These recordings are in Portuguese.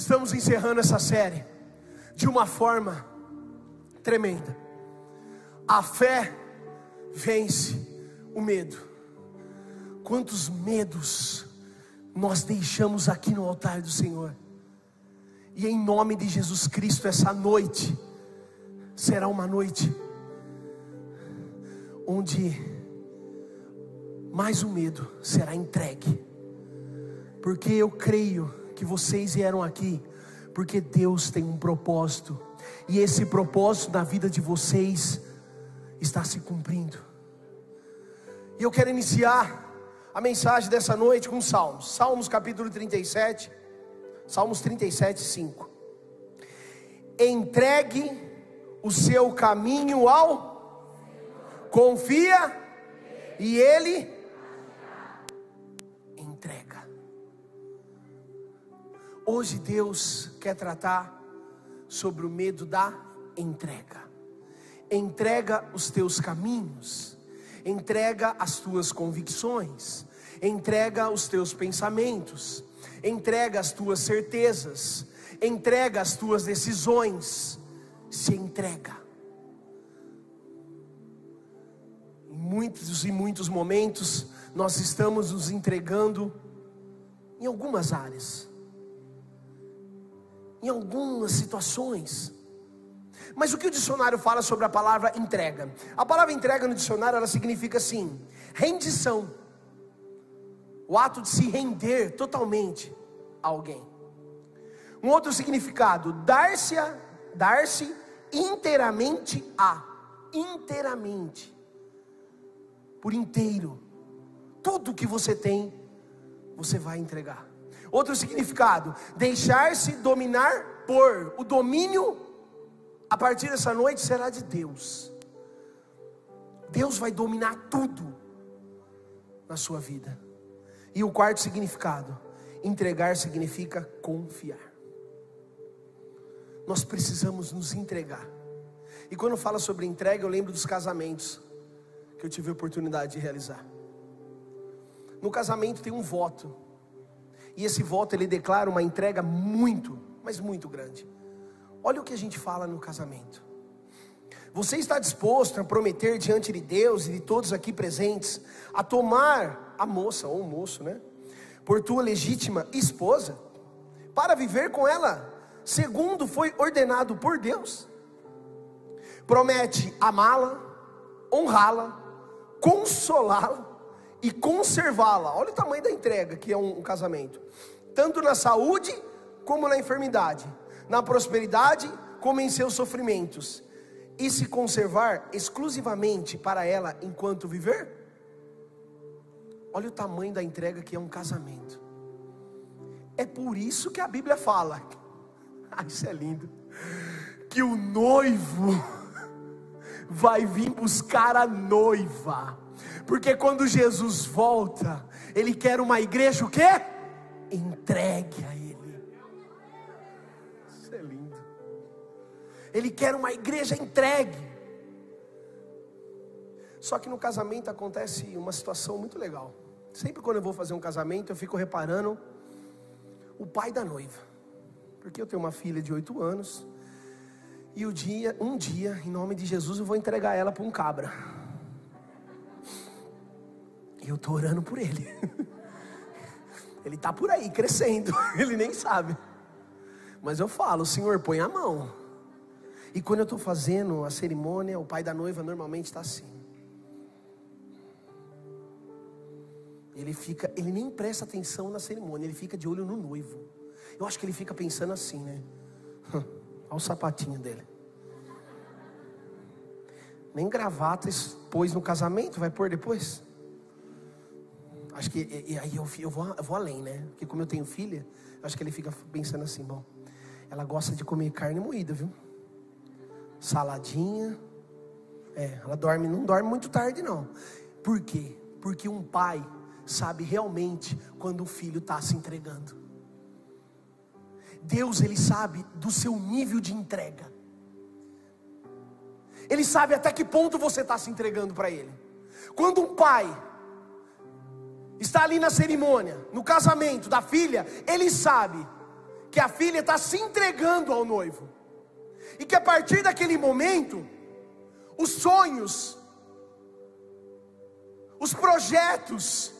Estamos encerrando essa série de uma forma tremenda. A fé vence o medo. Quantos medos nós deixamos aqui no altar do Senhor. E em nome de Jesus Cristo, essa noite será uma noite onde mais um medo será entregue, porque eu creio que vocês vieram aqui, porque Deus tem um propósito, e esse propósito na vida de vocês está se cumprindo. E eu quero iniciar a mensagem dessa noite com Salmos, Salmos capítulo 37, Salmos 37, 5. Entregue o seu caminho ao, confia, e Ele Hoje Deus quer tratar sobre o medo da entrega. Entrega os teus caminhos, entrega as tuas convicções, entrega os teus pensamentos, entrega as tuas certezas, entrega as tuas decisões, se entrega. Em muitos e muitos momentos, nós estamos nos entregando em algumas áreas, em algumas situações. Mas o que o dicionário fala sobre a palavra entrega? A palavra entrega no dicionário ela significa assim: rendição, o ato de se render totalmente a alguém. Um outro significado, dar-se dar-se inteiramente a, inteiramente, por inteiro tudo que você tem, você vai entregar. Outro significado: deixar-se dominar por. O domínio, a partir dessa noite, será de Deus. Deus vai dominar tudo na sua vida. E o quarto significado: entregar significa confiar. Nós precisamos nos entregar. E quando fala sobre entrega, eu lembro dos casamentos que eu tive a oportunidade de realizar. No casamento tem um voto. E esse voto ele declara uma entrega muito, mas muito grande. Olha o que a gente fala no casamento. Você está disposto a prometer diante de Deus e de todos aqui presentes a tomar a moça ou o moço, né? Por tua legítima esposa, para viver com ela, segundo foi ordenado por Deus. Promete amá-la, honrá-la, consolá-la e conservá-la. Olha o tamanho da entrega que é um, um casamento. Tanto na saúde como na enfermidade, na prosperidade como em seus sofrimentos. E se conservar exclusivamente para ela enquanto viver? Olha o tamanho da entrega que é um casamento. É por isso que a Bíblia fala. Ah, isso é lindo. Que o noivo vai vir buscar a noiva. Porque quando Jesus volta, Ele quer uma igreja o quê? Entregue a Ele. Isso é lindo. Ele quer uma igreja entregue. Só que no casamento acontece uma situação muito legal. Sempre quando eu vou fazer um casamento, eu fico reparando o pai da noiva. Porque eu tenho uma filha de oito anos. E o dia, um dia, em nome de Jesus, eu vou entregar ela para um cabra. E eu estou orando por ele. Ele está por aí, crescendo. Ele nem sabe. Mas eu falo, Senhor, põe a mão. E quando eu estou fazendo a cerimônia, o pai da noiva normalmente está assim. Ele fica, ele nem presta atenção na cerimônia, ele fica de olho no noivo. Eu acho que ele fica pensando assim, né? Olha o sapatinho dele. Nem gravata pôs no casamento, vai pôr depois? Acho que e, aí eu, eu, vou, eu vou além, né? Porque como eu tenho filha, acho que ele fica pensando assim, bom, ela gosta de comer carne moída, viu? Saladinha. É, ela dorme, não dorme muito tarde, não. Por quê? Porque um pai sabe realmente quando o filho está se entregando. Deus, Ele sabe do seu nível de entrega. Ele sabe até que ponto você está se entregando para Ele. Quando um pai está ali na cerimônia, no casamento da filha, ele sabe que a filha está se entregando ao noivo, e que a partir daquele momento, os sonhos, os projetos,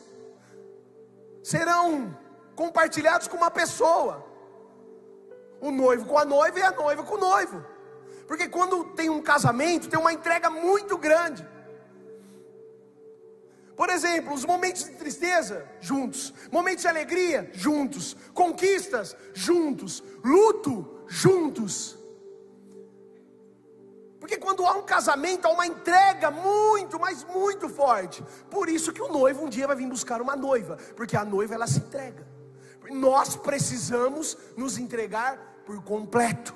serão compartilhados com uma pessoa, o noivo com a noiva e a noiva com o noivo, porque quando tem um casamento, tem uma entrega muito grande. Por exemplo, os momentos de tristeza, juntos. Momentos de alegria, juntos. Conquistas, juntos. Luto, juntos. Porque quando há um casamento, há uma entrega muito, mas muito forte. Por isso que o noivo um dia vai vir buscar uma noiva, porque a noiva ela se entrega. Nós precisamos nos entregar por completo.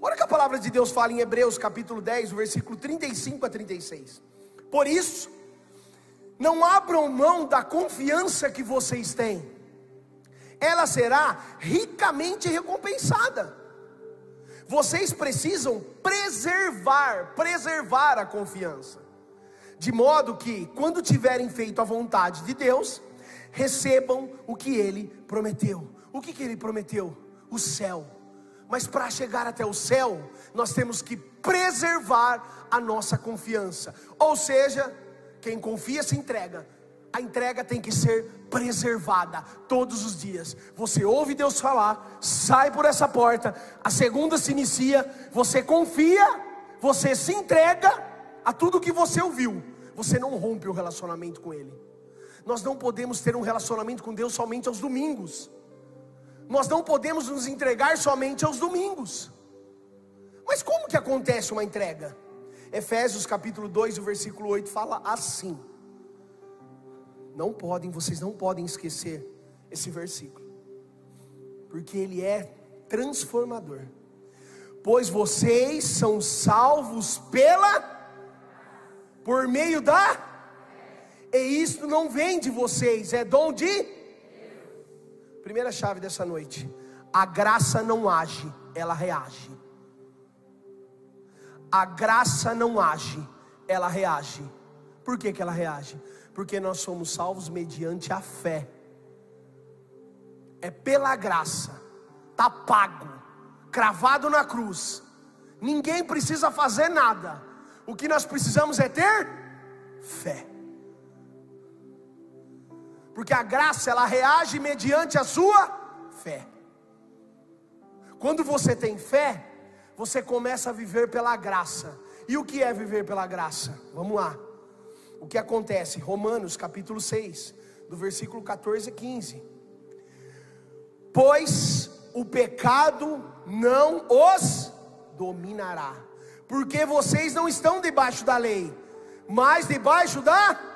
Olha que a palavra de Deus fala em Hebreus capítulo 10, versículo 35 a 36. Por isso, não abram mão da confiança que vocês têm, ela será ricamente recompensada. Vocês precisam preservar, preservar a confiança, de modo que, quando tiverem feito a vontade de Deus, recebam o que Ele prometeu. O que, que Ele prometeu? O céu. Mas para chegar até o céu, nós temos que preservar a nossa confiança. Ou seja, quem confia se entrega. A entrega tem que ser preservada todos os dias. Você ouve Deus falar, sai por essa porta, a segunda se inicia, você confia, você se entrega a tudo que você ouviu. Você não rompe o relacionamento com Ele. Nós não podemos ter um relacionamento com Deus somente aos domingos. Nós não podemos nos entregar somente aos domingos. Mas como que acontece uma entrega? Efésios capítulo 2, o versículo 8 fala assim: Não podem, vocês não podem esquecer esse versículo, porque ele é transformador. Pois vocês são salvos pela por meio da e isso não vem de vocês, é dom de Primeira chave dessa noite. A graça não age, ela reage. A graça não age, ela reage. Por que, que ela reage? Porque nós somos salvos mediante a fé. É pela graça, está pago, cravado na cruz. Ninguém precisa fazer nada. O que nós precisamos é ter fé. Porque a graça ela reage mediante a sua fé. Quando você tem fé, você começa a viver pela graça. E o que é viver pela graça? Vamos lá. O que acontece? Romanos capítulo 6, do versículo 14 a 15. Pois o pecado não os dominará, porque vocês não estão debaixo da lei, mas debaixo da.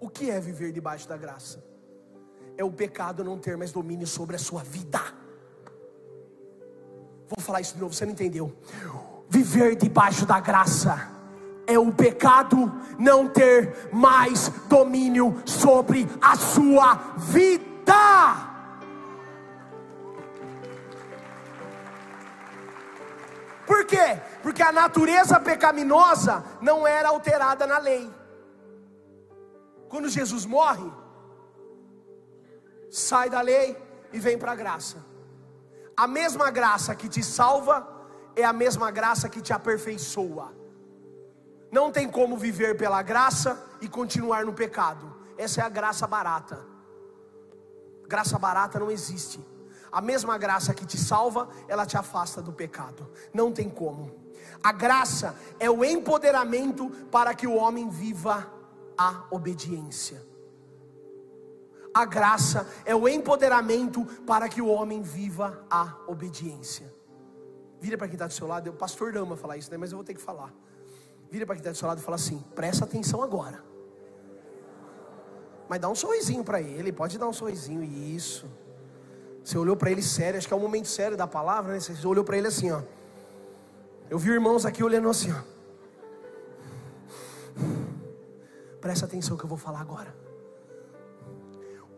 O que é viver debaixo da graça? É o pecado não ter mais domínio sobre a sua vida. Vou falar isso de novo, você não entendeu. Viver debaixo da graça é o pecado não ter mais domínio sobre a sua vida. Por quê? Porque a natureza pecaminosa não era alterada na lei. Quando Jesus morre, sai da lei e vem para a graça. A mesma graça que te salva é a mesma graça que te aperfeiçoa. Não tem como viver pela graça e continuar no pecado. Essa é a graça barata. Graça barata não existe. A mesma graça que te salva, ela te afasta do pecado. Não tem como. A graça é o empoderamento para que o homem viva a obediência. A graça é o empoderamento para que o homem viva a obediência. Vira para quem está do seu lado, o pastor ama falar isso, né? mas eu vou ter que falar. Vira para quem está do seu lado e fala assim: presta atenção agora. Mas dá um sorrisinho para ele, pode dar um sorrisinho, isso. Você olhou para ele sério, acho que é o momento sério da palavra, né? Você olhou para ele assim, ó. Eu vi irmãos aqui olhando assim, ó. Presta atenção que eu vou falar agora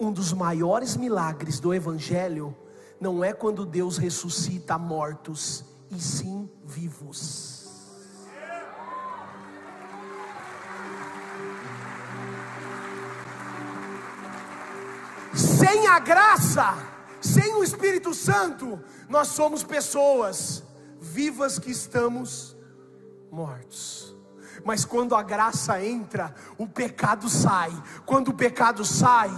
um dos maiores milagres do Evangelho não é quando Deus ressuscita mortos, e sim vivos. Sem a graça, sem o Espírito Santo, nós somos pessoas vivas que estamos mortos. Mas quando a graça entra, o pecado sai. Quando o pecado sai,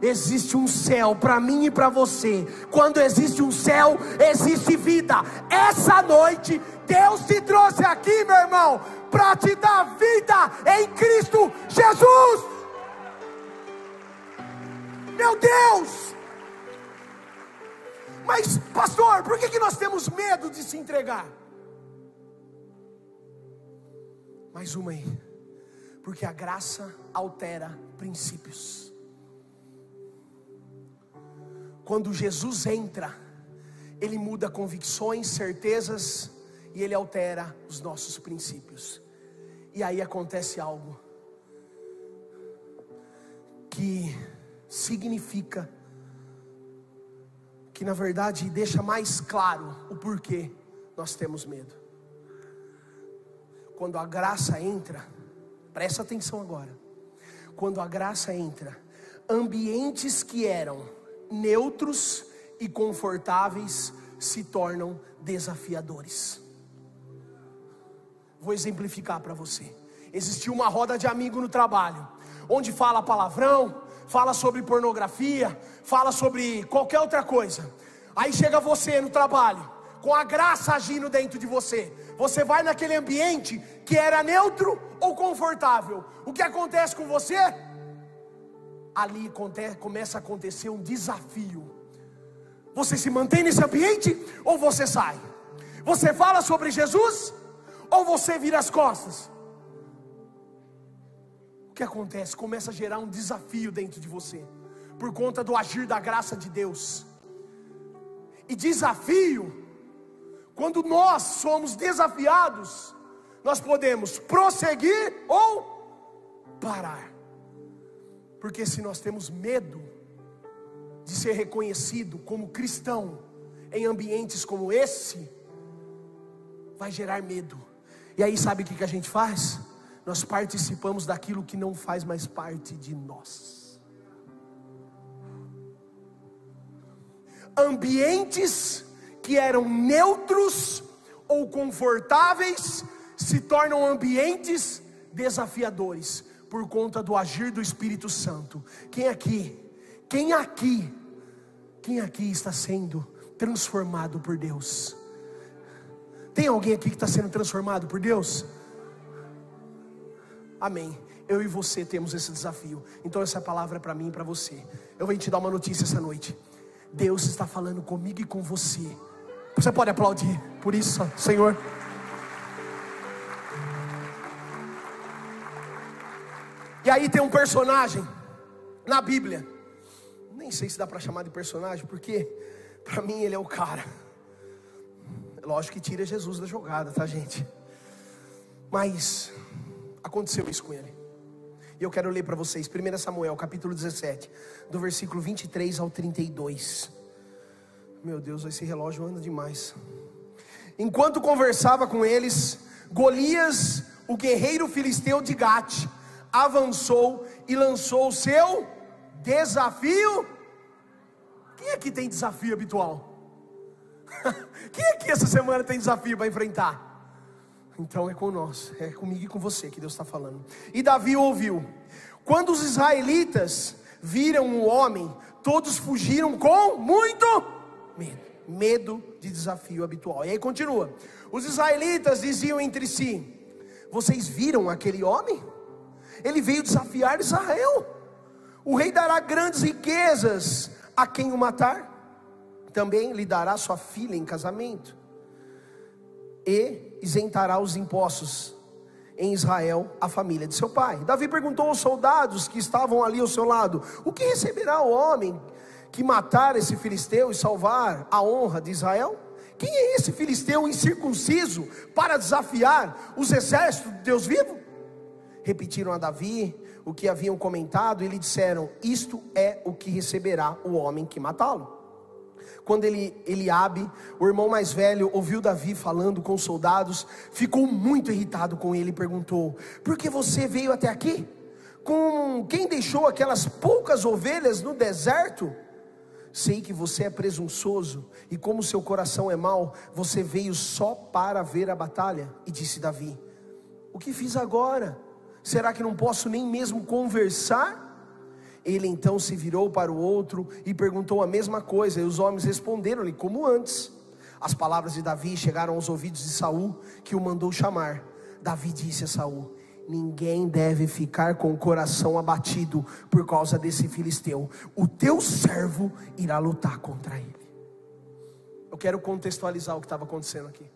existe um céu para mim e para você. Quando existe um céu, existe vida. Essa noite, Deus te trouxe aqui, meu irmão, para te dar vida em Cristo Jesus. Meu Deus! Mas, pastor, por que, que nós temos medo de se entregar? Mais uma aí. Porque a graça altera princípios. Quando Jesus entra, ele muda convicções, certezas e ele altera os nossos princípios. E aí acontece algo que significa que na verdade deixa mais claro o porquê nós temos medo. Quando a graça entra, presta atenção agora. Quando a graça entra, ambientes que eram neutros e confortáveis se tornam desafiadores. Vou exemplificar para você. Existiu uma roda de amigo no trabalho, onde fala palavrão, fala sobre pornografia, fala sobre qualquer outra coisa. Aí chega você no trabalho, com a graça agindo dentro de você. Você vai naquele ambiente que era neutro ou confortável. O que acontece com você? Ali começa a acontecer um desafio. Você se mantém nesse ambiente ou você sai? Você fala sobre Jesus ou você vira as costas? O que acontece? Começa a gerar um desafio dentro de você, por conta do agir da graça de Deus. E desafio, quando nós somos desafiados, nós podemos prosseguir ou parar. Porque se nós temos medo de ser reconhecido como cristão em ambientes como esse, vai gerar medo. E aí sabe o que, a gente faz? nós participamos daquilo que não faz mais parte de nós. Ambientes que eram neutros ou confortáveis se tornam ambientes desafiadores por conta do agir do Espírito Santo. Quem aqui, quem aqui, quem aqui está sendo transformado por Deus? Tem alguém aqui que está sendo transformado por Deus? Amém. Eu e você temos esse desafio. Então essa palavra é para mim e para você. Eu venho te dar uma notícia essa noite. Deus está falando comigo e com você. Você pode aplaudir por isso, Senhor. E aí tem um personagem na Bíblia. Nem sei se dá para chamar de personagem, porque para mim ele é o cara. Lógico que tira Jesus da jogada, tá, gente? Mas Aconteceu isso com ele. E eu quero ler para vocês 1 Samuel, capítulo 17, do versículo 23 ao 32. Meu Deus, esse relógio anda demais. Enquanto conversava com eles, Golias, o guerreiro filisteu de Gate, avançou e lançou o seu desafio. Quem aqui tem desafio habitual? Quem aqui essa semana tem desafio para enfrentar? Então é com nós, é comigo e com você que Deus está falando. E Davi ouviu. Quando os israelitas viram o homem, todos fugiram com muito medo. Medo de desafio habitual. E aí continua. Os israelitas diziam entre si: Vocês viram aquele homem? Ele veio desafiar Israel. O rei dará grandes riquezas a quem o matar. Também lhe dará sua filha em casamento. E isentará os impostos em Israel a família de seu pai. Davi perguntou aos soldados que estavam ali ao seu lado: O que receberá o homem que matar esse filisteu e salvar a honra de Israel? Quem é esse filisteu incircunciso para desafiar os exércitos de Deus vivo? Repetiram a Davi o que haviam comentado e lhe disseram: Isto é o que receberá o homem que matá-lo quando ele, Eliabe, o irmão mais velho, ouviu Davi falando com os soldados, ficou muito irritado com ele e perguntou: Por que você veio até aqui? Com quem deixou aquelas poucas ovelhas no deserto? Sei que você é presunçoso e como seu coração é mau, você veio só para ver a batalha. E disse Davi: O que fiz agora? Será que não posso nem mesmo conversar? Ele então se virou para o outro e perguntou a mesma coisa, e os homens responderam-lhe como antes. As palavras de Davi chegaram aos ouvidos de Saul, que o mandou chamar. Davi disse a Saul: Ninguém deve ficar com o coração abatido por causa desse filisteu. O teu servo irá lutar contra ele. Eu quero contextualizar o que estava acontecendo aqui.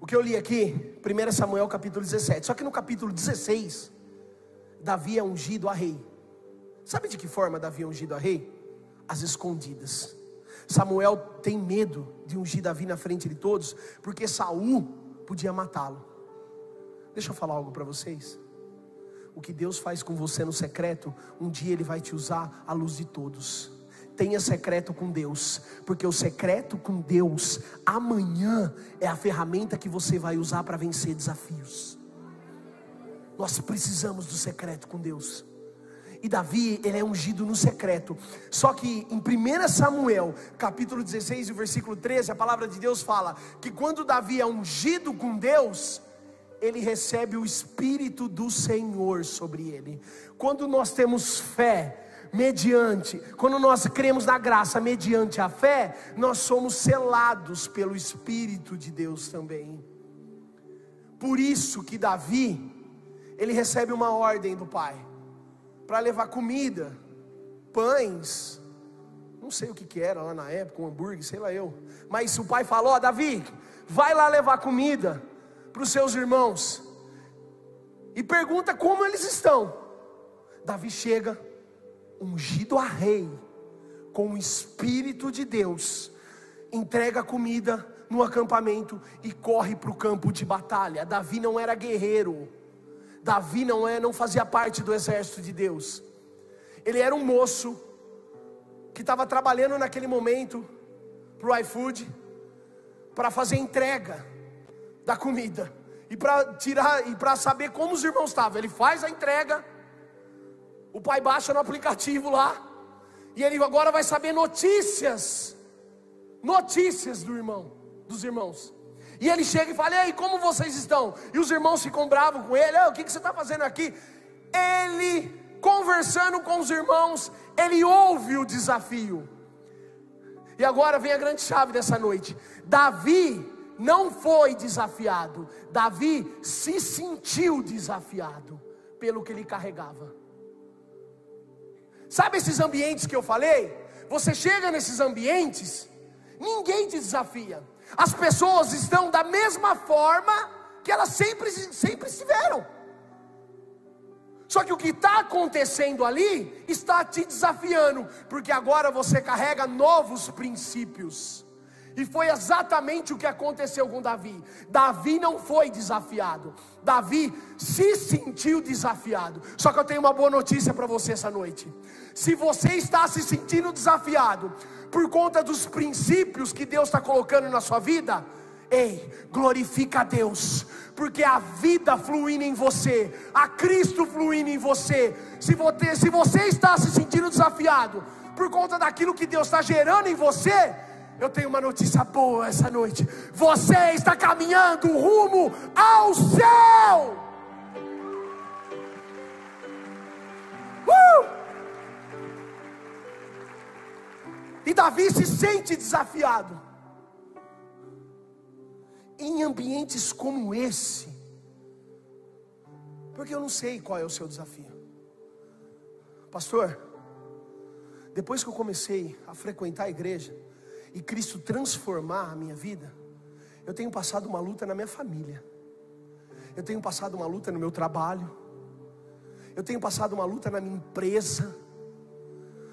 O que eu li aqui, 1 Samuel capítulo 17. Só que no capítulo 16, Davi é ungido a rei. Sabe de que forma Davi é ungido a rei? As escondidas. Samuel tem medo de ungir Davi na frente de todos, porque Saul podia matá-lo. Deixa eu falar algo para vocês. O que Deus faz com você no secreto, um dia Ele vai te usar à luz de todos. Tenha secreto com Deus, porque o secreto com Deus, amanhã, é a ferramenta que você vai usar para vencer desafios. Nós precisamos do secreto com Deus. E Davi, ele é ungido no secreto. Só que em 1 Samuel, capítulo 16, versículo 13, a palavra de Deus fala que quando Davi é ungido com Deus, ele recebe o Espírito do Senhor sobre ele. Quando nós temos fé, mediante, quando nós cremos na graça mediante a fé, nós somos selados pelo Espírito de Deus também. Por isso que Davi, ele recebe uma ordem do pai para levar comida, pães, não sei o que, que era lá na época, um hambúrguer, sei lá eu. Mas o pai falou: Davi, vai lá levar comida para os seus irmãos e pergunta como eles estão. Davi chega, ungido a rei, com o Espírito de Deus, entrega comida no acampamento e corre para o campo de batalha. Davi não era guerreiro, Davi não é, não fazia parte do exército de Deus. Ele era um moço que estava trabalhando naquele momento para o iFood para fazer entrega da comida e para tirar e para saber como os irmãos estavam. Ele faz a entrega o pai baixa no aplicativo lá, e ele agora vai saber notícias, notícias do irmão, dos irmãos. E ele chega e fala: E aí, como vocês estão? E os irmãos ficam bravos com ele: O que, que você está fazendo aqui? Ele, conversando com os irmãos, ele ouve o desafio. E agora vem a grande chave dessa noite: Davi não foi desafiado, Davi se sentiu desafiado pelo que ele carregava. Sabe esses ambientes que eu falei? Você chega nesses ambientes, ninguém te desafia. As pessoas estão da mesma forma que elas sempre, sempre estiveram. Só que o que está acontecendo ali está te desafiando, porque agora você carrega novos princípios. E foi exatamente o que aconteceu com Davi. Davi não foi desafiado. Davi se sentiu desafiado. Só que eu tenho uma boa notícia para você essa noite. Se você está se sentindo desafiado por conta dos princípios que Deus está colocando na sua vida, ei, glorifica a Deus, porque a vida fluindo em você, a Cristo fluindo em você. Se você, se você está se sentindo desafiado por conta daquilo que Deus está gerando em você, eu tenho uma notícia boa essa noite. Você está caminhando rumo ao céu. Uh! E Davi se sente desafiado. Em ambientes como esse, porque eu não sei qual é o seu desafio, pastor. Depois que eu comecei a frequentar a igreja, e Cristo transformar a minha vida, eu tenho passado uma luta na minha família, eu tenho passado uma luta no meu trabalho, eu tenho passado uma luta na minha empresa.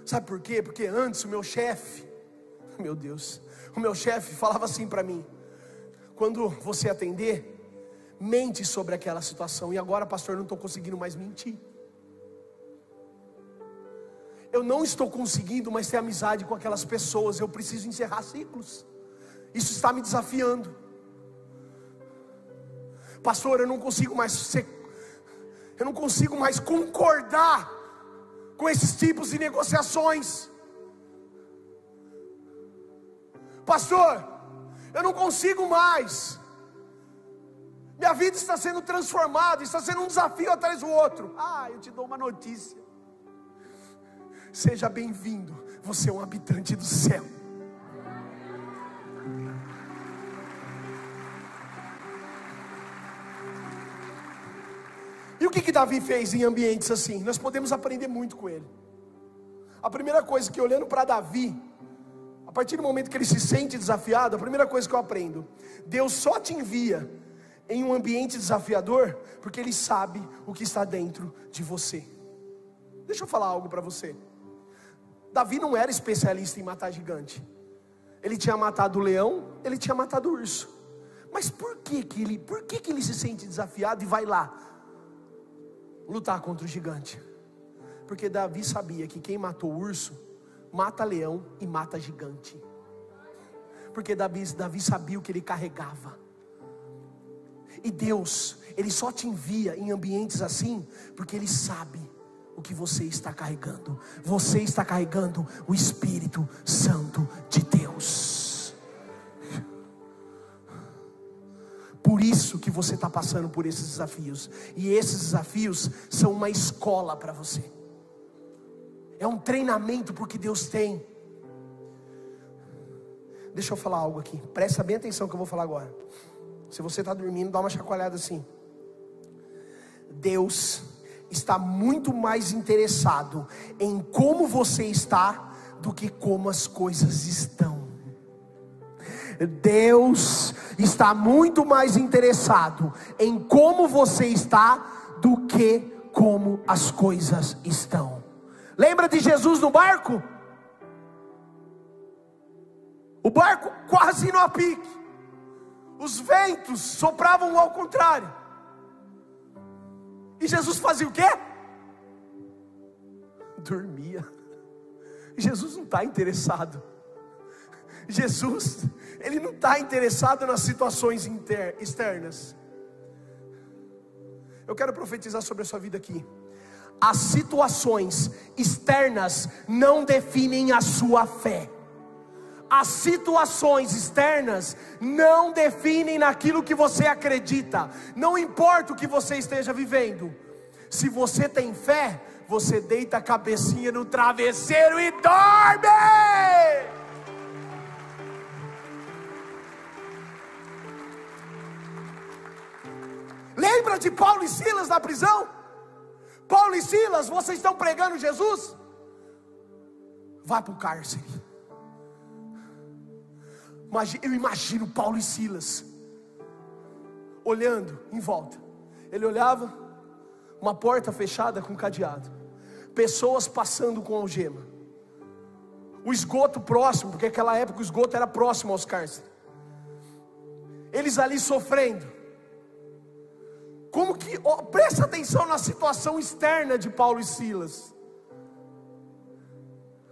Sabe por quê? Porque antes o meu chefe, meu Deus, o meu chefe falava assim para mim: quando você atender, mente sobre aquela situação. E agora, pastor, não estou conseguindo mais mentir eu não estou conseguindo mais ter amizade com aquelas pessoas, eu preciso encerrar ciclos. Isso está me desafiando. Pastor, eu não consigo mais ser, eu não consigo mais concordar com esses tipos de negociações. Pastor, eu não consigo mais. Minha vida está sendo transformada, está sendo um desafio atrás do outro. Ah, eu te dou uma notícia. Seja bem-vindo, você é um habitante do céu. E o que, que Davi fez em ambientes assim? Nós podemos aprender muito com ele. A primeira coisa que olhando para Davi, a partir do momento que ele se sente desafiado, a primeira coisa que eu aprendo, Deus só te envia em um ambiente desafiador, porque Ele sabe o que está dentro de você. Deixa eu falar algo para você. Davi não era especialista em matar gigante. Ele tinha matado o leão, ele tinha matado o urso. Mas por que que ele, por que que ele se sente desafiado e vai lá lutar contra o gigante? Porque Davi sabia que quem matou o urso mata leão e mata gigante. Porque Davi, Davi sabia o que ele carregava. E Deus, Ele só te envia em ambientes assim, porque Ele sabe o que você está carregando. Você está carregando o Espírito Santo de Deus. Por isso que você está passando por esses desafios. E esses desafios são uma escola para você. É um treinamento porque Deus tem. Deixa eu falar algo aqui. Presta bem atenção que eu vou falar agora. Se você está dormindo, dá uma chacoalhada assim. Deus está muito mais interessado em como você está do que como as coisas estão. Deus está muito mais interessado em como você está do que como as coisas estão. Lembra de Jesus no barco? O barco quase no pique os ventos sopravam ao contrário. E Jesus fazia o quê? Dormia. Jesus não está interessado. Jesus, ele não está interessado nas situações inter, externas. Eu quero profetizar sobre a sua vida aqui. As situações externas não definem a sua fé as situações externas não definem naquilo que você acredita, não importa o que você esteja vivendo, se você tem fé, você deita a cabecinha no travesseiro e dorme. Lembra de Paulo e Silas na prisão? Paulo e Silas, vocês estão pregando Jesus? Vá para o cárcere eu imagino Paulo e Silas olhando em volta. Ele olhava, uma porta fechada com cadeado, pessoas passando com algema, o esgoto próximo, porque naquela época o esgoto era próximo aos cárceres. Eles ali sofrendo. Como que, oh, presta atenção na situação externa de Paulo e Silas.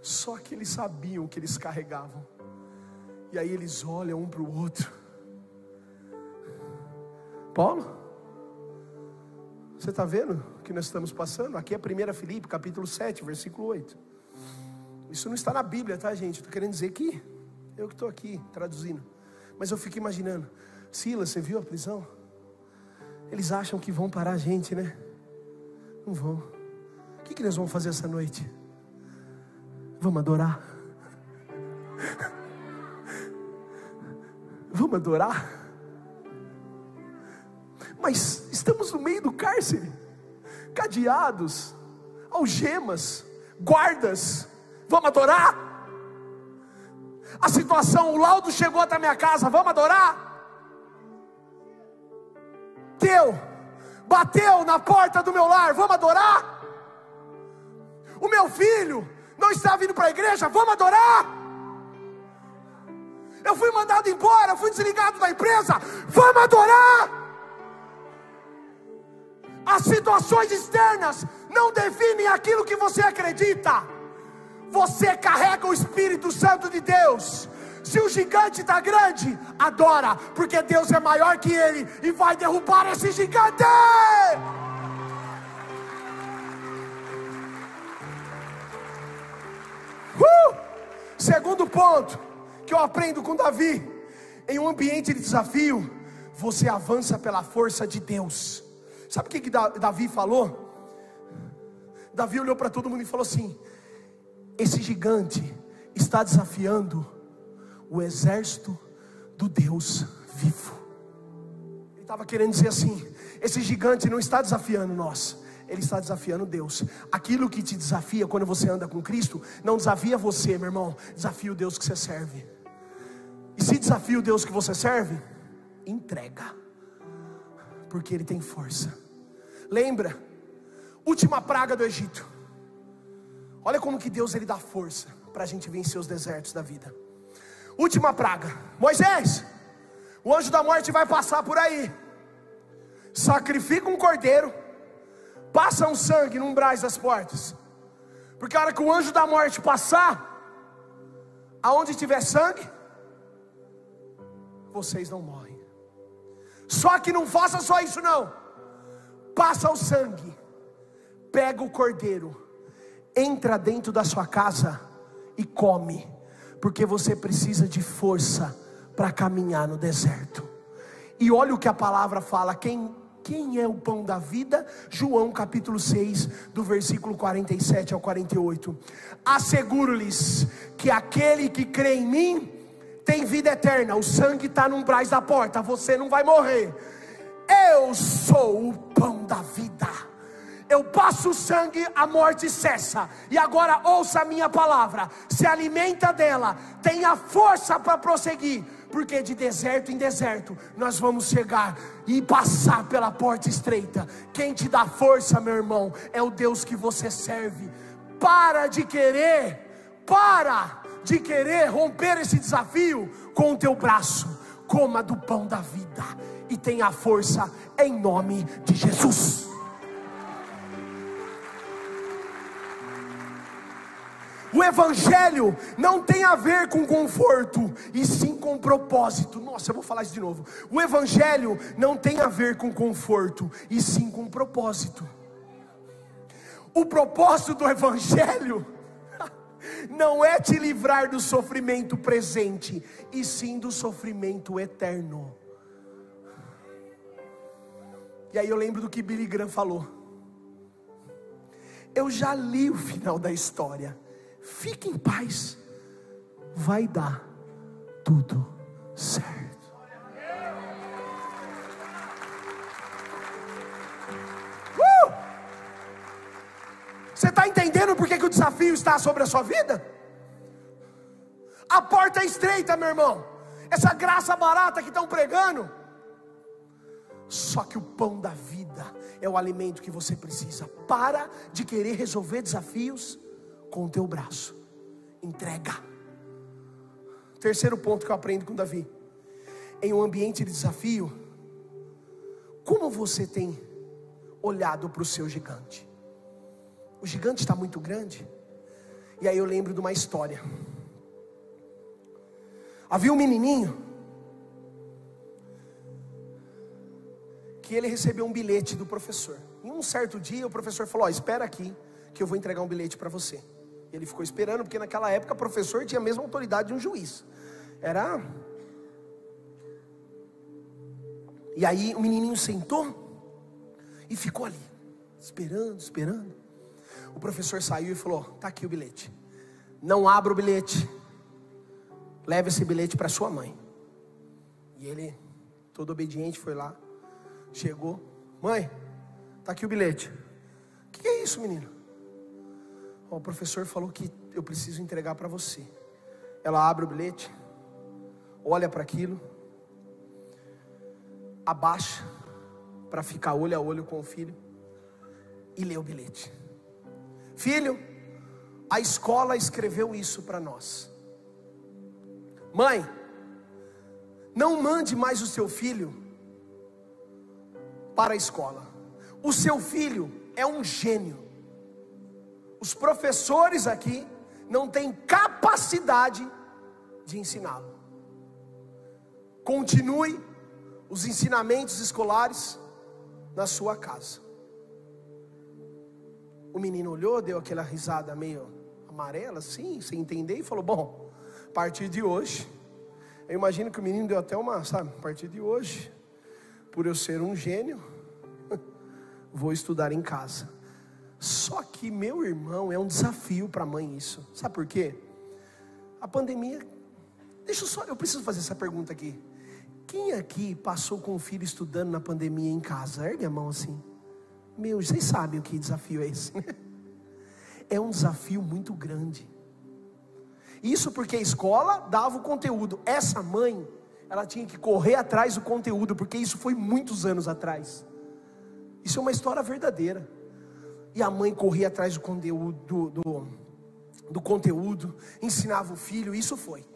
Só que eles sabiam que eles carregavam. E aí eles olham um para o outro. Paulo, você está vendo o que nós estamos passando? Aqui é 1 Filipe, capítulo 7, versículo 8. Isso não está na Bíblia, tá, gente? Estou querendo dizer que eu que estou aqui traduzindo. Mas eu fico imaginando, Silas, você viu a prisão? Eles acham que vão parar a gente, né? Não vão. O que, que nós vamos fazer essa noite? Vamos adorar? Vamos adorar? Mas estamos no meio do cárcere, cadeados, algemas, guardas. Vamos adorar? A situação, o laudo chegou até minha casa. Vamos adorar? Teu, bateu na porta do meu lar. Vamos adorar? O meu filho não está vindo para a igreja. Vamos adorar? Eu fui mandado embora, fui desligado da empresa. Vamos adorar! As situações externas não definem aquilo que você acredita. Você carrega o Espírito Santo de Deus. Se o gigante está grande, adora, porque Deus é maior que ele e vai derrubar esse gigante. Uh! Segundo ponto que eu aprendo com Davi? Em um ambiente de desafio, você avança pela força de Deus. Sabe o que, que Davi falou? Davi olhou para todo mundo e falou assim: Esse gigante está desafiando o exército do Deus vivo. Ele estava querendo dizer assim: esse gigante não está desafiando nós, ele está desafiando Deus. Aquilo que te desafia quando você anda com Cristo, não desafia você, meu irmão, desafia o Deus que você serve. E se desafia o Deus que você serve, entrega, porque Ele tem força. Lembra, última praga do Egito. Olha como que Deus ele dá força para a gente vencer os desertos da vida. Última praga, Moisés, o anjo da morte vai passar por aí. Sacrifica um cordeiro, passa um sangue no umbrais das portas. Porque a hora que o anjo da morte passar, aonde tiver sangue, vocês não morrem. Só que não faça só isso não. Passa o sangue, pega o cordeiro, entra dentro da sua casa e come, porque você precisa de força para caminhar no deserto. E olha o que a palavra fala: quem quem é o pão da vida? João capítulo 6, do versículo 47 ao 48. Asseguro-lhes que aquele que crê em mim tem vida eterna. O sangue está no umbrais da porta, você não vai morrer. Eu sou o pão da vida. Eu passo o sangue, a morte cessa. E agora ouça a minha palavra. Se alimenta dela, tenha força para prosseguir porque de deserto em deserto nós vamos chegar e passar pela porta estreita. Quem te dá força, meu irmão, é o Deus que você serve. Para de querer, para de querer romper esse desafio com o teu braço. Coma do pão da vida e tenha força em nome de Jesus. O Evangelho não tem a ver com conforto, e sim com propósito. Nossa, eu vou falar isso de novo. O Evangelho não tem a ver com conforto, e sim com propósito. O propósito do Evangelho não é te livrar do sofrimento presente, e sim do sofrimento eterno. E aí eu lembro do que Billy Graham falou. Eu já li o final da história. Fique em paz, vai dar tudo certo. Você está entendendo por que, o desafio está sobre a sua vida? A porta é estreita, meu irmão. Essa graça barata que estão pregando. Só que o pão da vida é o alimento que você precisa. Para de querer resolver desafios com o teu braço. Entrega. Terceiro ponto que eu aprendo com Davi. Em um ambiente de desafio, como você tem olhado para o seu gigante? O gigante está muito grande. E aí eu lembro de uma história. Havia um menininho que ele recebeu um bilhete do professor. Em um certo dia o professor falou: oh, "Espera aqui, que eu vou entregar um bilhete para você." Ele ficou esperando, porque naquela época o professor tinha a mesma autoridade de um juiz. Era. E aí o menininho sentou e ficou ali, esperando, esperando. O professor saiu e falou: Tá aqui o bilhete. Não abra o bilhete. Leve esse bilhete para sua mãe. E ele, todo obediente, foi lá. Chegou: Mãe, tá aqui o bilhete. O que é isso, menino? o professor falou que eu preciso entregar para você. Ela abre o bilhete, olha para aquilo, abaixa para ficar olho a olho com o filho e lê o bilhete. Filho, a escola escreveu isso para nós. Mãe, não mande mais o seu filho para a escola. O seu filho é um gênio os professores aqui não têm capacidade de ensiná-lo. Continue os ensinamentos escolares na sua casa. O menino olhou, deu aquela risada meio amarela, assim, sem entender, e falou: Bom, a partir de hoje, Eu imagino que o menino deu até uma, sabe, a partir de hoje, por eu ser um gênio, vou estudar em casa. Só que, meu irmão, é um desafio para a mãe isso. Sabe por quê? A pandemia. Deixa eu só, eu preciso fazer essa pergunta aqui. Quem aqui passou com o filho estudando na pandemia em casa? Ergue a mão assim. Meu, vocês sabem o que desafio é esse, né? É um desafio muito grande. Isso porque a escola dava o conteúdo. Essa mãe, ela tinha que correr atrás do conteúdo, porque isso foi muitos anos atrás. Isso é uma história verdadeira. E a mãe corria atrás do conteúdo, do, do, do conteúdo, ensinava o filho, isso foi.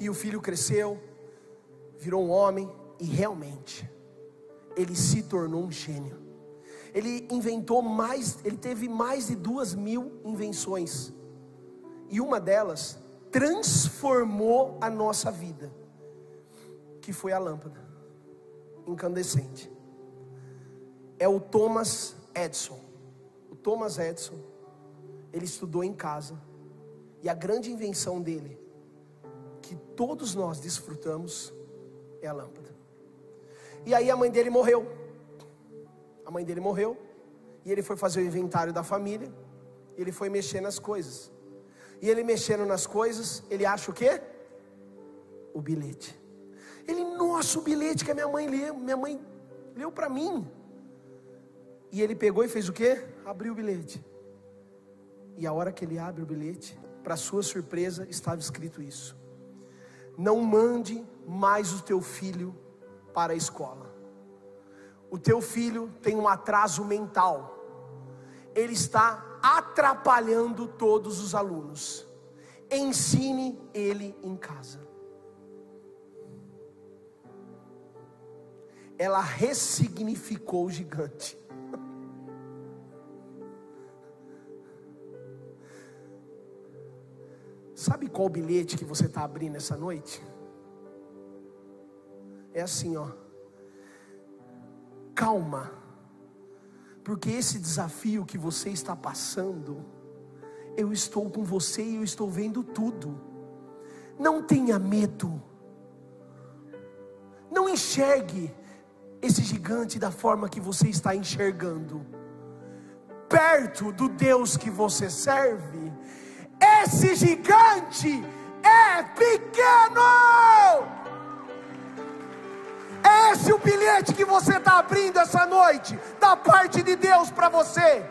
E o filho cresceu, virou um homem, e realmente, ele se tornou um gênio. Ele inventou mais, ele teve mais de duas mil invenções. E uma delas transformou a nossa vida, que foi a lâmpada incandescente. É o Thomas Edison. O Thomas Edison, ele estudou em casa, e a grande invenção dele, que todos nós desfrutamos, é a lâmpada. E aí a mãe dele morreu. Mãe dele morreu, e ele foi fazer o inventário da família, ele foi mexer nas coisas. E ele mexendo nas coisas, ele acha o quê? O bilhete. Ele, nossa, o bilhete que a minha mãe leu, minha mãe leu para mim. E ele pegou e fez o quê? Abriu o bilhete. E a hora que ele abre o bilhete, para sua surpresa, estava escrito isso: Não mande mais o teu filho para a escola. O teu filho tem um atraso mental. Ele está atrapalhando todos os alunos. Ensine ele em casa. Ela ressignificou o gigante. Sabe qual bilhete que você está abrindo essa noite? É assim, ó. Calma porque esse desafio que você está passando, eu estou com você e eu estou vendo tudo. Não tenha medo. Não enxergue esse gigante da forma que você está enxergando. Perto do Deus que você serve, esse gigante é pequeno. É esse o bilhete que você está abrindo essa noite, da parte de Deus para você.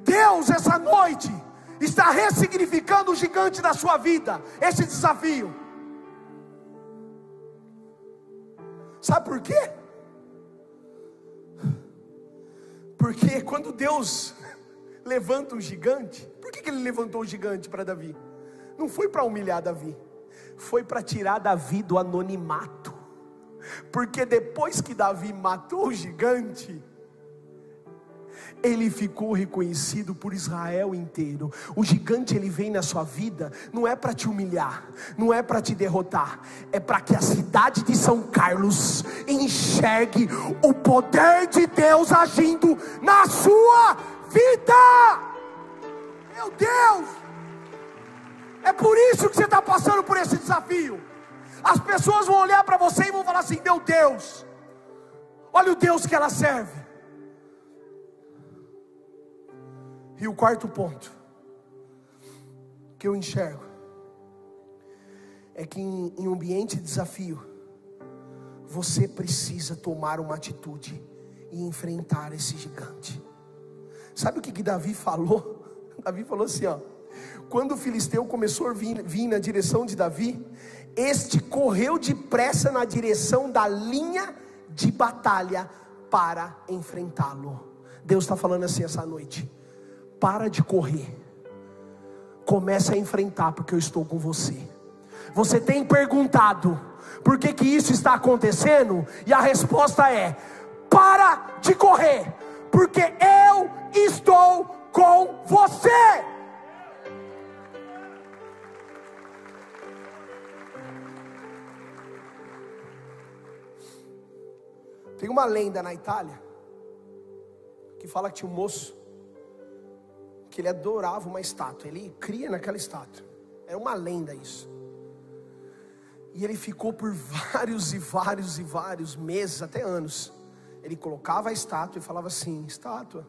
Deus, essa noite, está ressignificando o gigante da sua vida, esse desafio. Sabe por quê? Porque quando Deus levanta um gigante, por que, que ele levantou o gigante para Davi? Não foi para humilhar Davi, foi para tirar Davi do anonimato. Porque depois que Davi matou o gigante, ele ficou reconhecido por Israel inteiro. O gigante ele vem na sua vida, não é para te humilhar, não é para te derrotar, é para que a cidade de São Carlos enxergue o poder de Deus agindo na sua vida. Meu Deus, é por isso que você está passando por esse desafio. As pessoas vão olhar para você e vão falar assim: Meu Deus, olha o Deus que ela serve. E o quarto ponto que eu enxergo é que em, em ambiente de desafio, você precisa tomar uma atitude e enfrentar esse gigante. Sabe o que, que Davi falou? Davi falou assim: ó, quando o filisteu começou a vir, vir na direção de Davi, este correu depressa na direção da linha de batalha para enfrentá-lo. Deus está falando assim essa noite: para de correr, comece a enfrentar, porque eu estou com você. Você tem perguntado por que, que isso está acontecendo? E a resposta é: para de correr, porque eu estou com você. Tem uma lenda na Itália que fala que tinha um moço que ele adorava uma estátua, ele cria naquela estátua. É uma lenda isso. E ele ficou por vários e vários e vários meses, até anos. Ele colocava a estátua e falava assim: Estátua,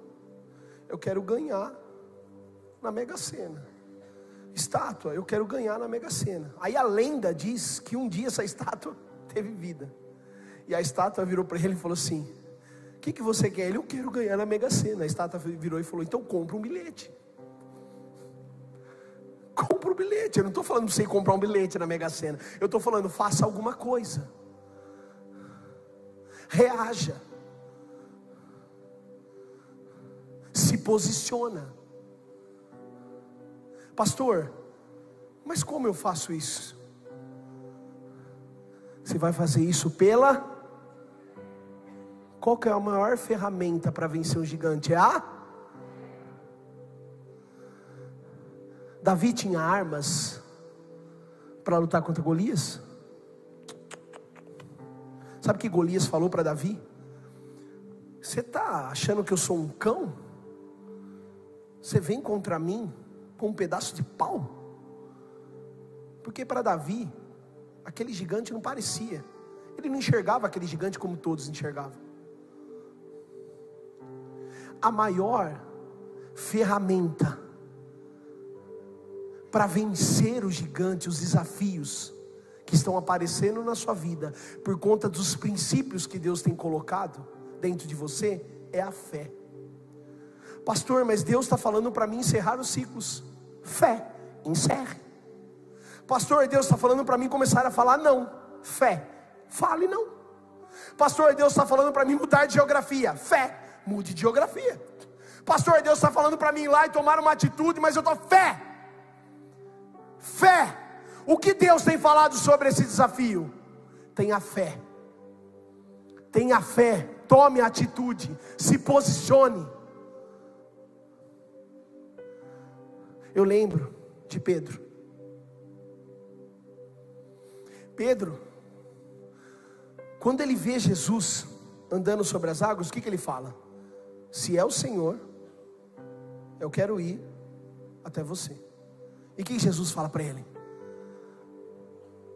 eu quero ganhar na Mega Sena. Estátua, eu quero ganhar na Mega Sena. Aí a lenda diz que um dia essa estátua teve vida. E a estátua virou para ele e falou assim: O que, que você quer? Ele, eu quero ganhar na Mega Sena. A estátua virou e falou: Então compra um bilhete. Compra um bilhete. Eu não estou falando para você comprar um bilhete na Mega Sena. Eu estou falando, faça alguma coisa. Reaja. Se posiciona. Pastor, mas como eu faço isso? Você vai fazer isso pela. Qual que é a maior ferramenta para vencer um gigante? É a Davi tinha armas para lutar contra Golias? Sabe o que Golias falou para Davi? Você está achando que eu sou um cão? Você vem contra mim com um pedaço de pau? Porque para Davi, aquele gigante não parecia, ele não enxergava aquele gigante como todos enxergavam. A maior ferramenta para vencer o gigante, os desafios que estão aparecendo na sua vida, por conta dos princípios que Deus tem colocado dentro de você, é a fé. Pastor, mas Deus está falando para mim encerrar os ciclos. Fé, encerre. Pastor, Deus está falando para mim começar a falar não. Fé, fale não. Pastor, Deus está falando para mim mudar de geografia. Fé, mude de geografia. Pastor, Deus está falando para mim ir lá e tomar uma atitude, mas eu estou fé Fé. O que Deus tem falado sobre esse desafio? Tenha fé. Tenha fé. Tome atitude. Se posicione. Eu lembro de Pedro. Pedro, quando ele vê Jesus andando sobre as águas, o que, que ele fala? Se é o Senhor, eu quero ir até você. E o que Jesus fala para ele?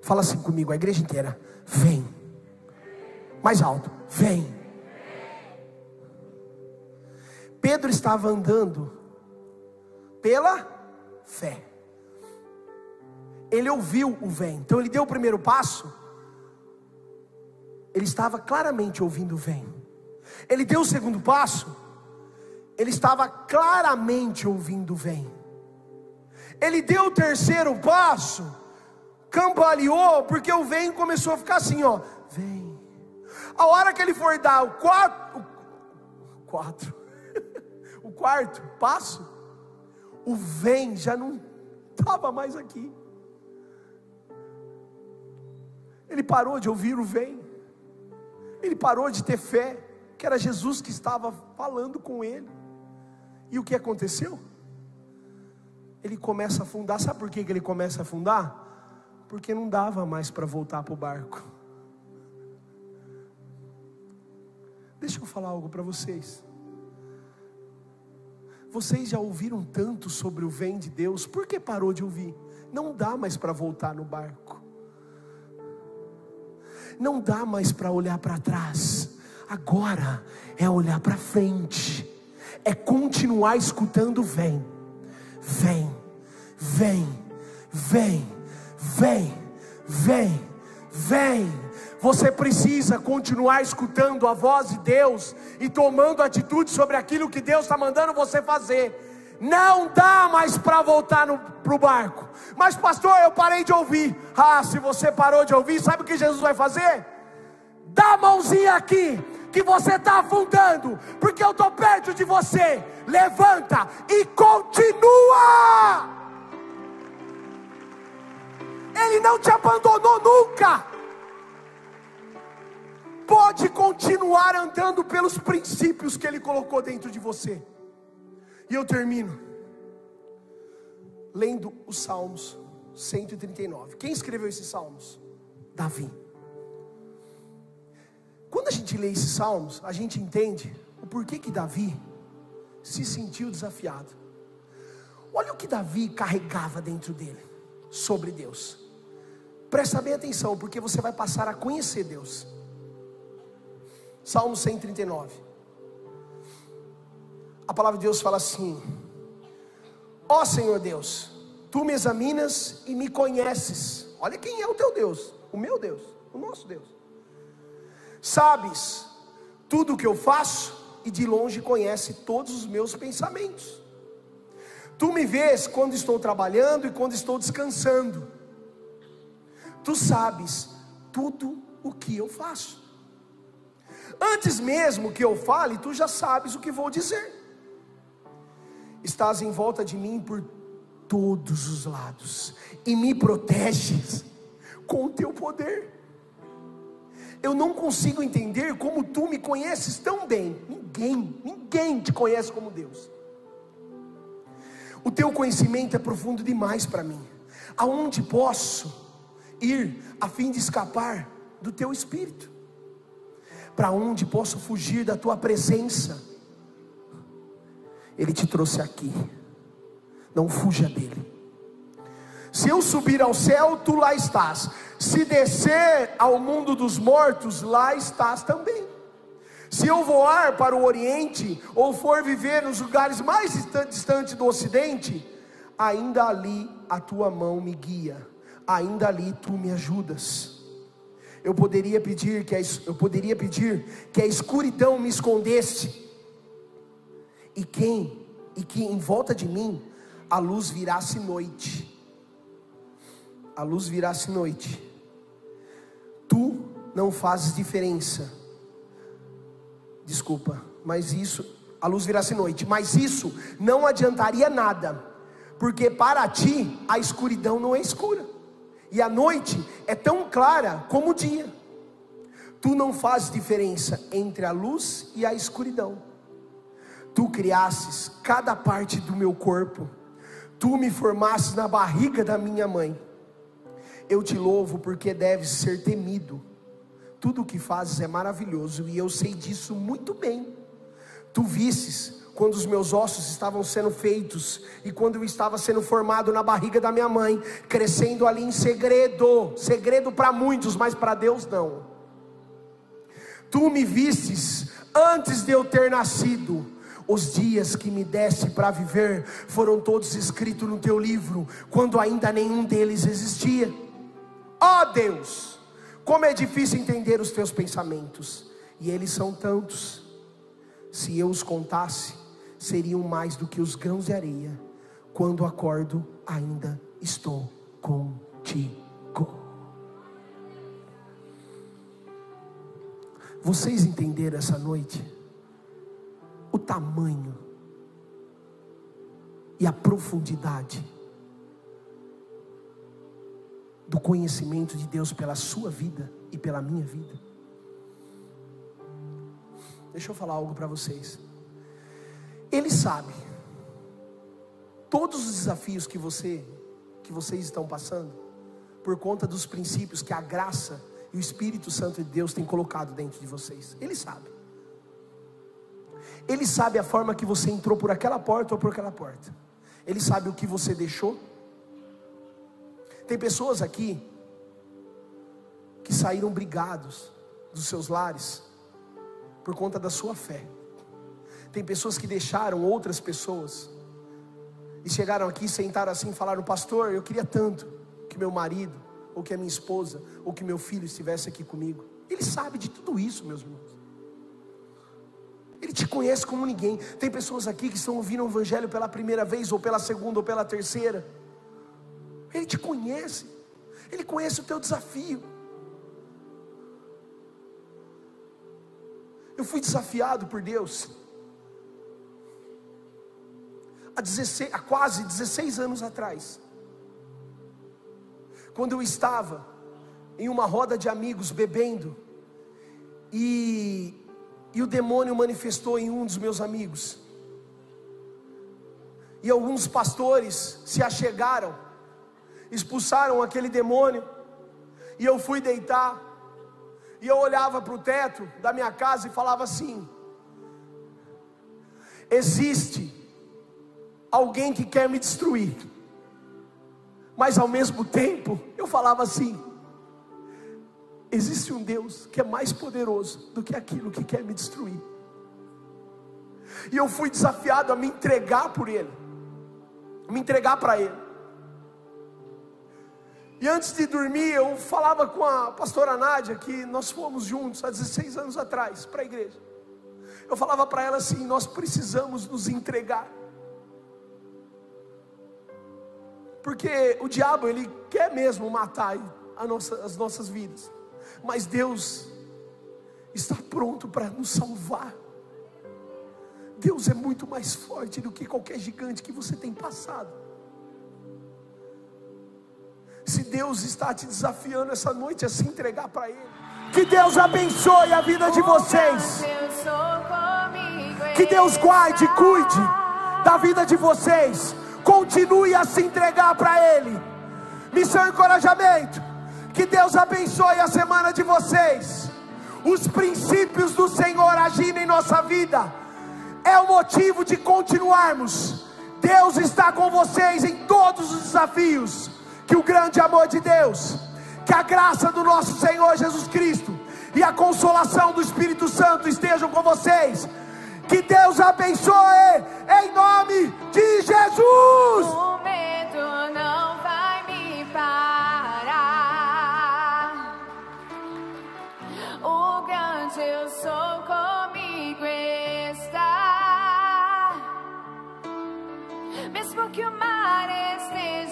Fala assim comigo, a igreja inteira: vem. Mais alto, vem. Pedro estava andando pela fé. Ele ouviu o vem. Então ele deu o primeiro passo. Ele estava claramente ouvindo o vem. Ele deu o segundo passo. Ele estava claramente ouvindo vem. Ele deu o terceiro passo, cambaleou, porque o vem começou a ficar assim, ó, vem. A hora que ele for dar o quatro, o, quatro, o quarto passo, o vem já não estava mais aqui. Ele parou de ouvir o vem. Ele parou de ter fé, que era Jesus que estava falando com ele. E o que aconteceu? ele começa a afundar. Sabe por que ele começa a afundar? Porque não dava mais para voltar para o barco. Deixa eu falar algo para vocês. Vocês já ouviram tanto sobre o vem de Deus, por que parou de ouvir? Não dá mais para voltar no barco. Não dá mais para olhar para trás. Agora é olhar para frente. É continuar escutando vem vem, vem, vem, vem, vem, vem. Você precisa continuar escutando a voz de Deus e tomando atitude sobre aquilo que Deus está mandando você fazer. Não dá mais para voltar para o barco. Mas, pastor, eu parei de ouvir. Ah, se você parou de ouvir, sabe o que Jesus vai fazer? Dá a mãozinha aqui que você está afundando, porque eu estou perto de você. Levanta e continua. Ele não te abandonou nunca. Pode continuar andando pelos princípios que Ele colocou dentro de você. E eu termino lendo os Salmos 139. Quem escreveu esses Salmos? Davi. A gente lê esses salmos, a gente entende o porquê que Davi se sentiu desafiado. Olha o que Davi carregava dentro dele sobre Deus. Presta bem atenção, porque você vai passar a conhecer Deus. Salmo 139. A palavra de Deus fala assim: Ó oh, Senhor Deus, tu me examinas e me conheces. Olha quem é o teu Deus, o meu Deus, o nosso Deus. Sabes tudo o que eu faço e de longe conhece todos os meus pensamentos. Tu me vês quando estou trabalhando e quando estou descansando. Tu sabes tudo o que eu faço. Antes mesmo que eu fale, tu já sabes o que vou dizer. Estás em volta de mim por todos os lados e me proteges com o teu poder. Eu não consigo entender como tu me conheces tão bem. Ninguém, ninguém te conhece como Deus. O teu conhecimento é profundo demais para mim. Aonde posso ir a fim de escapar do teu espírito? Para onde posso fugir da tua presença? Ele te trouxe aqui. Não fuja dele. Se eu subir ao céu, tu lá estás. Se descer ao mundo dos mortos, lá estás também. Se eu voar para o Oriente, ou for viver nos lugares mais distantes do Ocidente, ainda ali a tua mão me guia, ainda ali tu me ajudas. Eu poderia pedir que a, eu poderia pedir que a escuridão me escondesse, e quem e que em volta de mim a luz virasse noite. A luz virasse noite. Tu não fazes diferença desculpa, mas isso, a luz virasse noite, mas isso não adiantaria nada, porque para ti a escuridão não é escura, e a noite é tão clara como o dia. Tu não fazes diferença entre a luz e a escuridão. Tu criasses cada parte do meu corpo, tu me formasses na barriga da minha mãe. Eu te louvo porque deves ser temido tudo o que fazes é maravilhoso e eu sei disso muito bem. Tu visses quando os meus ossos estavam sendo feitos e quando eu estava sendo formado na barriga da minha mãe, crescendo ali em segredo, segredo para muitos, mas para Deus não. Tu me vistes antes de eu ter nascido. Os dias que me deste para viver foram todos escritos no teu livro, quando ainda nenhum deles existia. Ó oh Deus, como é difícil entender os teus pensamentos, e eles são tantos. Se eu os contasse, seriam mais do que os grãos de areia. Quando acordo, ainda estou contigo. Vocês entenderam essa noite o tamanho e a profundidade do conhecimento de Deus pela sua vida e pela minha vida. Deixa eu falar algo para vocês. Ele sabe todos os desafios que você que vocês estão passando por conta dos princípios que a graça e o Espírito Santo de Deus tem colocado dentro de vocês. Ele sabe. Ele sabe a forma que você entrou por aquela porta ou por aquela porta. Ele sabe o que você deixou tem pessoas aqui que saíram brigados dos seus lares por conta da sua fé. Tem pessoas que deixaram outras pessoas e chegaram aqui, sentaram assim e falaram: Pastor, eu queria tanto que meu marido, ou que a minha esposa, ou que meu filho estivesse aqui comigo. Ele sabe de tudo isso, meus irmãos. Ele te conhece como ninguém. Tem pessoas aqui que estão ouvindo o Evangelho pela primeira vez, ou pela segunda, ou pela terceira conhece, Ele conhece o teu desafio. Eu fui desafiado por Deus. Há, 16, há quase 16 anos atrás, quando eu estava em uma roda de amigos bebendo, e, e o demônio manifestou em um dos meus amigos, e alguns pastores se achegaram expulsaram aquele demônio, e eu fui deitar, e eu olhava para o teto da minha casa e falava assim: existe alguém que quer me destruir, mas ao mesmo tempo eu falava assim: existe um Deus que é mais poderoso do que aquilo que quer me destruir. E eu fui desafiado a me entregar por Ele, me entregar para Ele. E antes de dormir, eu falava com a pastora Nádia, que nós fomos juntos há 16 anos atrás para a igreja. Eu falava para ela assim: nós precisamos nos entregar. Porque o diabo, ele quer mesmo matar nossa, as nossas vidas. Mas Deus está pronto para nos salvar. Deus é muito mais forte do que qualquer gigante que você tem passado. Se Deus está te desafiando essa noite a se entregar para Ele, que Deus abençoe a vida de vocês. Que Deus guarde, cuide da vida de vocês. Continue a se entregar para Ele. Missão e encorajamento. Que Deus abençoe a semana de vocês. Os princípios do Senhor agindo em nossa vida é o motivo de continuarmos. Deus está com vocês em todos os desafios. Que o grande amor de Deus, que a graça do nosso Senhor Jesus Cristo e a consolação do Espírito Santo estejam com vocês. Que Deus abençoe em nome de Jesus. O medo não vai me parar. O grande eu sou comigo está. Mesmo que o mar esteja